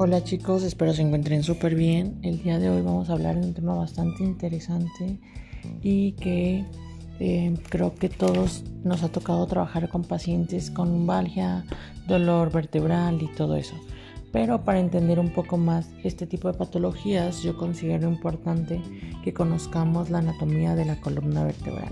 Hola chicos, espero se encuentren súper bien. El día de hoy vamos a hablar de un tema bastante interesante y que eh, creo que todos nos ha tocado trabajar con pacientes con lumbalgia, dolor vertebral y todo eso. Pero para entender un poco más este tipo de patologías, yo considero importante que conozcamos la anatomía de la columna vertebral.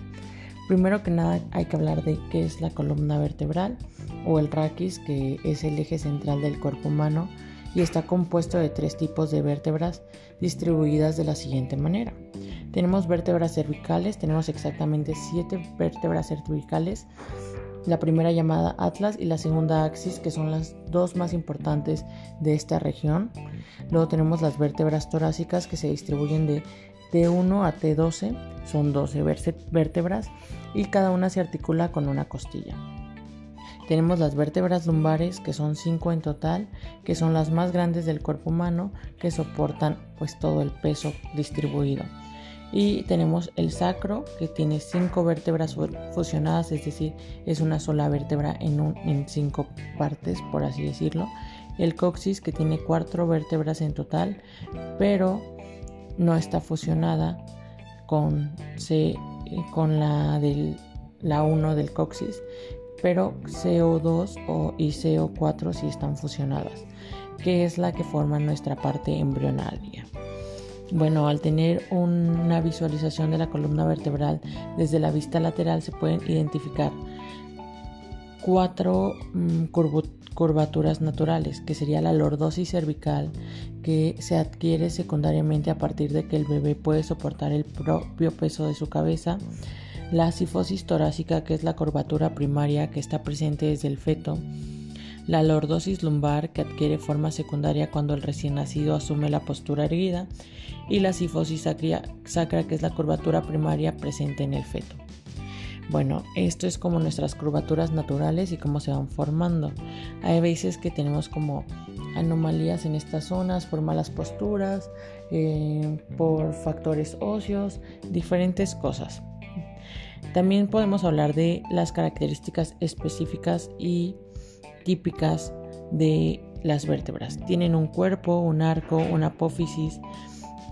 Primero que nada hay que hablar de qué es la columna vertebral o el raquis, que es el eje central del cuerpo humano y está compuesto de tres tipos de vértebras distribuidas de la siguiente manera. Tenemos vértebras cervicales, tenemos exactamente siete vértebras cervicales, la primera llamada Atlas y la segunda Axis, que son las dos más importantes de esta región. Luego tenemos las vértebras torácicas que se distribuyen de T1 a T12, son 12 vértebras y cada una se articula con una costilla. Tenemos las vértebras lumbares, que son 5 en total, que son las más grandes del cuerpo humano, que soportan pues todo el peso distribuido. Y tenemos el sacro, que tiene 5 vértebras fusionadas, es decir, es una sola vértebra en, un, en cinco partes, por así decirlo. El coxis, que tiene 4 vértebras en total, pero no está fusionada con, C, con la del la 1 del coxis pero CO2 o, y CO4 sí están fusionadas, que es la que forma nuestra parte embrionaria. Bueno, al tener una visualización de la columna vertebral desde la vista lateral se pueden identificar cuatro mm, curvaturas naturales, que sería la lordosis cervical, que se adquiere secundariamente a partir de que el bebé puede soportar el propio peso de su cabeza, la sifosis torácica, que es la curvatura primaria que está presente desde el feto, la lordosis lumbar, que adquiere forma secundaria cuando el recién nacido asume la postura erguida, y la sifosis sacra, que es la curvatura primaria presente en el feto. Bueno, esto es como nuestras curvaturas naturales y cómo se van formando. Hay veces que tenemos como anomalías en estas zonas por malas posturas, eh, por factores óseos, diferentes cosas. También podemos hablar de las características específicas y típicas de las vértebras. Tienen un cuerpo, un arco, una apófisis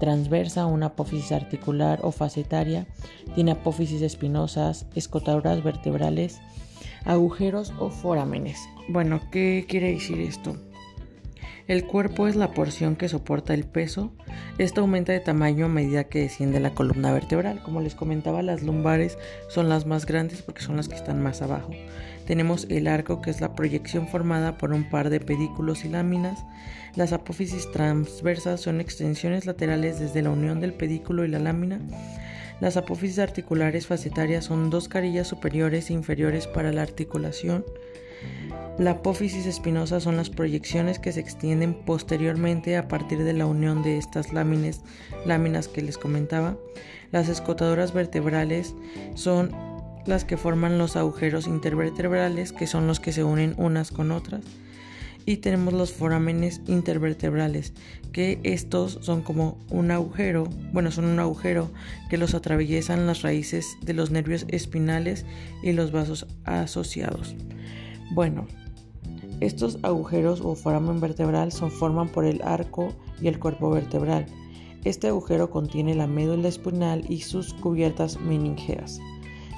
transversa, una apófisis articular o facetaria, tiene apófisis espinosas, escotaduras vertebrales, agujeros o forámenes. Bueno, ¿qué quiere decir esto? El cuerpo es la porción que soporta el peso. Esto aumenta de tamaño a medida que desciende la columna vertebral. Como les comentaba, las lumbares son las más grandes porque son las que están más abajo. Tenemos el arco, que es la proyección formada por un par de pedículos y láminas. Las apófisis transversas son extensiones laterales desde la unión del pedículo y la lámina. Las apófisis articulares facetarias son dos carillas superiores e inferiores para la articulación. La apófisis espinosa son las proyecciones que se extienden posteriormente a partir de la unión de estas láminas, láminas que les comentaba. Las escotadoras vertebrales son las que forman los agujeros intervertebrales, que son los que se unen unas con otras. Y tenemos los forámenes intervertebrales, que estos son como un agujero, bueno, son un agujero que los atraviesan las raíces de los nervios espinales y los vasos asociados. Bueno, estos agujeros o foramen vertebral son forman por el arco y el cuerpo vertebral. Este agujero contiene la médula espinal y sus cubiertas meningeas.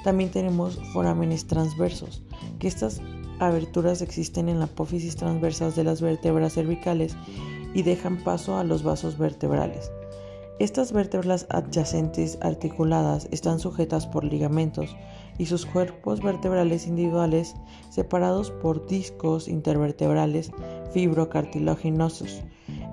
También tenemos forámenes transversos, que estas aberturas existen en la apófisis transversas de las vértebras cervicales y dejan paso a los vasos vertebrales. Estas vértebras adyacentes articuladas están sujetas por ligamentos y sus cuerpos vertebrales individuales separados por discos intervertebrales fibrocartilaginosos.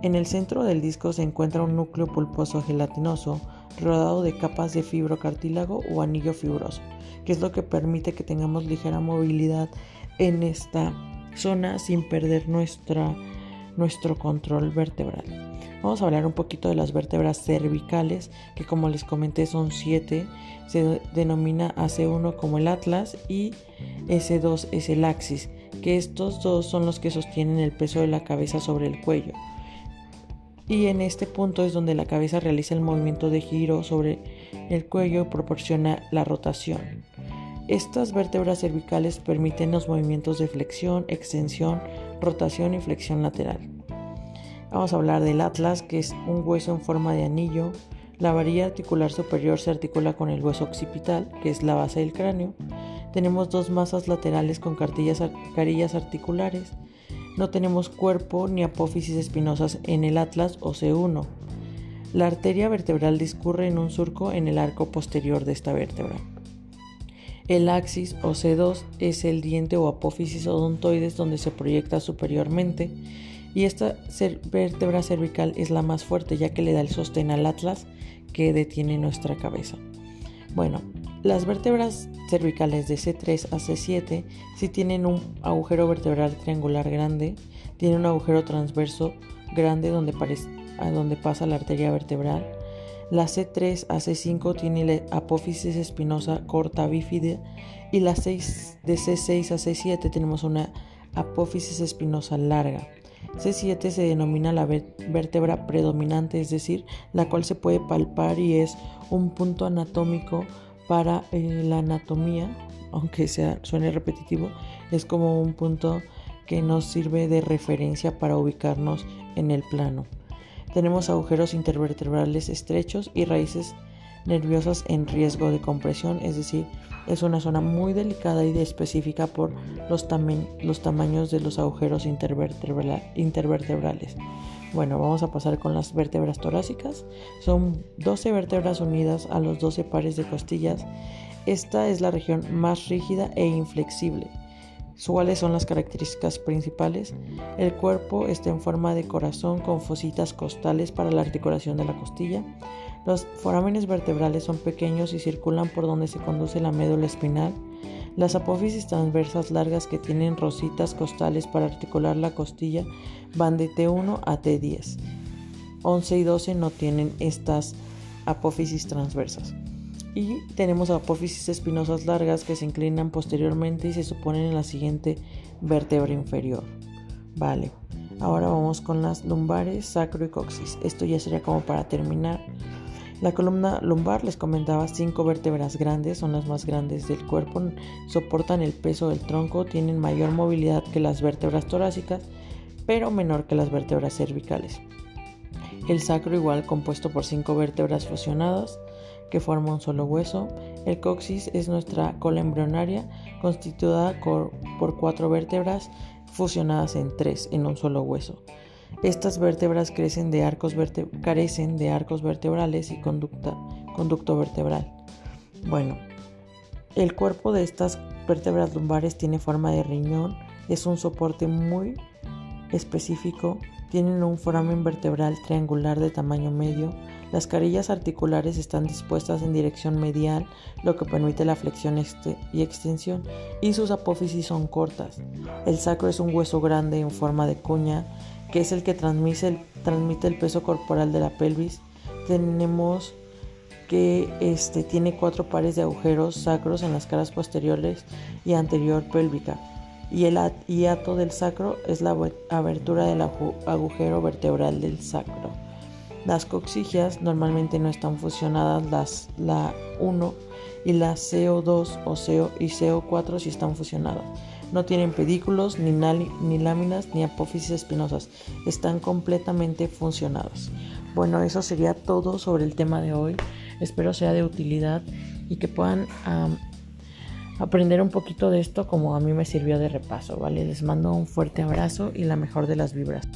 En el centro del disco se encuentra un núcleo pulposo gelatinoso rodeado de capas de fibrocartílago o anillo fibroso, que es lo que permite que tengamos ligera movilidad en esta zona sin perder nuestra, nuestro control vertebral. Vamos a hablar un poquito de las vértebras cervicales, que como les comenté son siete. Se denomina AC1 como el atlas y S2 es el axis, que estos dos son los que sostienen el peso de la cabeza sobre el cuello. Y en este punto es donde la cabeza realiza el movimiento de giro sobre el cuello y proporciona la rotación. Estas vértebras cervicales permiten los movimientos de flexión, extensión, rotación y flexión lateral. Vamos a hablar del atlas, que es un hueso en forma de anillo. La varilla articular superior se articula con el hueso occipital, que es la base del cráneo. Tenemos dos masas laterales con carillas articulares. No tenemos cuerpo ni apófisis espinosas en el atlas o C1. La arteria vertebral discurre en un surco en el arco posterior de esta vértebra. El axis o C2 es el diente o apófisis odontoides donde se proyecta superiormente y esta vértebra cervical es la más fuerte ya que le da el sostén al atlas que detiene nuestra cabeza. Bueno, las vértebras cervicales de C3 a C7 sí tienen un agujero vertebral triangular grande, tiene un agujero transverso grande donde, donde pasa la arteria vertebral. La C3 a C5 tiene la apófisis espinosa corta bífida y la 6 de C6 a C7 tenemos una apófisis espinosa larga. C7 se denomina la vértebra predominante, es decir, la cual se puede palpar y es un punto anatómico para eh, la anatomía, aunque sea, suene repetitivo, es como un punto que nos sirve de referencia para ubicarnos en el plano. Tenemos agujeros intervertebrales estrechos y raíces nerviosas en riesgo de compresión, es decir, es una zona muy delicada y específica por los, tamaños de los agujeros intervertebrales. Bueno, vamos a pasar con las vértebras torácicas. Son 12 vértebras unidas a los 12 pares de costillas. Esta es la región más rígida e inflexible. ¿Cuáles son las características principales? El cuerpo está en forma de corazón con fositas costales para la articulación de la costilla. Los forámenes vertebrales son pequeños y circulan por donde se conduce la médula espinal. Las apófisis transversas largas que tienen rositas costales para articular la costilla van de T1 a T10. 11 y 12 no tienen estas apófisis transversas. Y tenemos apófisis espinosas largas que se inclinan posteriormente y se suponen en la siguiente vértebra inferior. Vale, ahora vamos con las lumbares, sacro y coxis. Esto ya sería como para terminar. La columna lumbar, les comentaba, cinco vértebras grandes, son las más grandes del cuerpo, soportan el peso del tronco, tienen mayor movilidad que las vértebras torácicas, pero menor que las vértebras cervicales. El sacro igual compuesto por cinco vértebras fusionadas, que forma un solo hueso. El coxis es nuestra cola embrionaria constituida por cuatro vértebras fusionadas en tres en un solo hueso. Estas vértebras carecen de arcos vertebrales y conducto vertebral. Bueno, el cuerpo de estas vértebras lumbares tiene forma de riñón, es un soporte muy específico, tienen un foramen vertebral triangular de tamaño medio, las carillas articulares están dispuestas en dirección medial, lo que permite la flexión y extensión, y sus apófisis son cortas. El sacro es un hueso grande en forma de cuña, que es el que transmite el, transmite el peso corporal de la pelvis. Tenemos que este, tiene cuatro pares de agujeros sacros en las caras posteriores y anterior pélvica. Y el hiato del sacro es la abertura del agujero vertebral del sacro. Las coxigias normalmente no están fusionadas, las, la 1 y la CO2 o CO y CO4 sí están fusionadas. No tienen pedículos, ni, ni láminas, ni apófisis espinosas. Están completamente funcionadas. Bueno, eso sería todo sobre el tema de hoy. Espero sea de utilidad y que puedan aprender un poquito de esto como a mí me sirvió de repaso, ¿vale? Les mando un fuerte abrazo y la mejor de las vibras.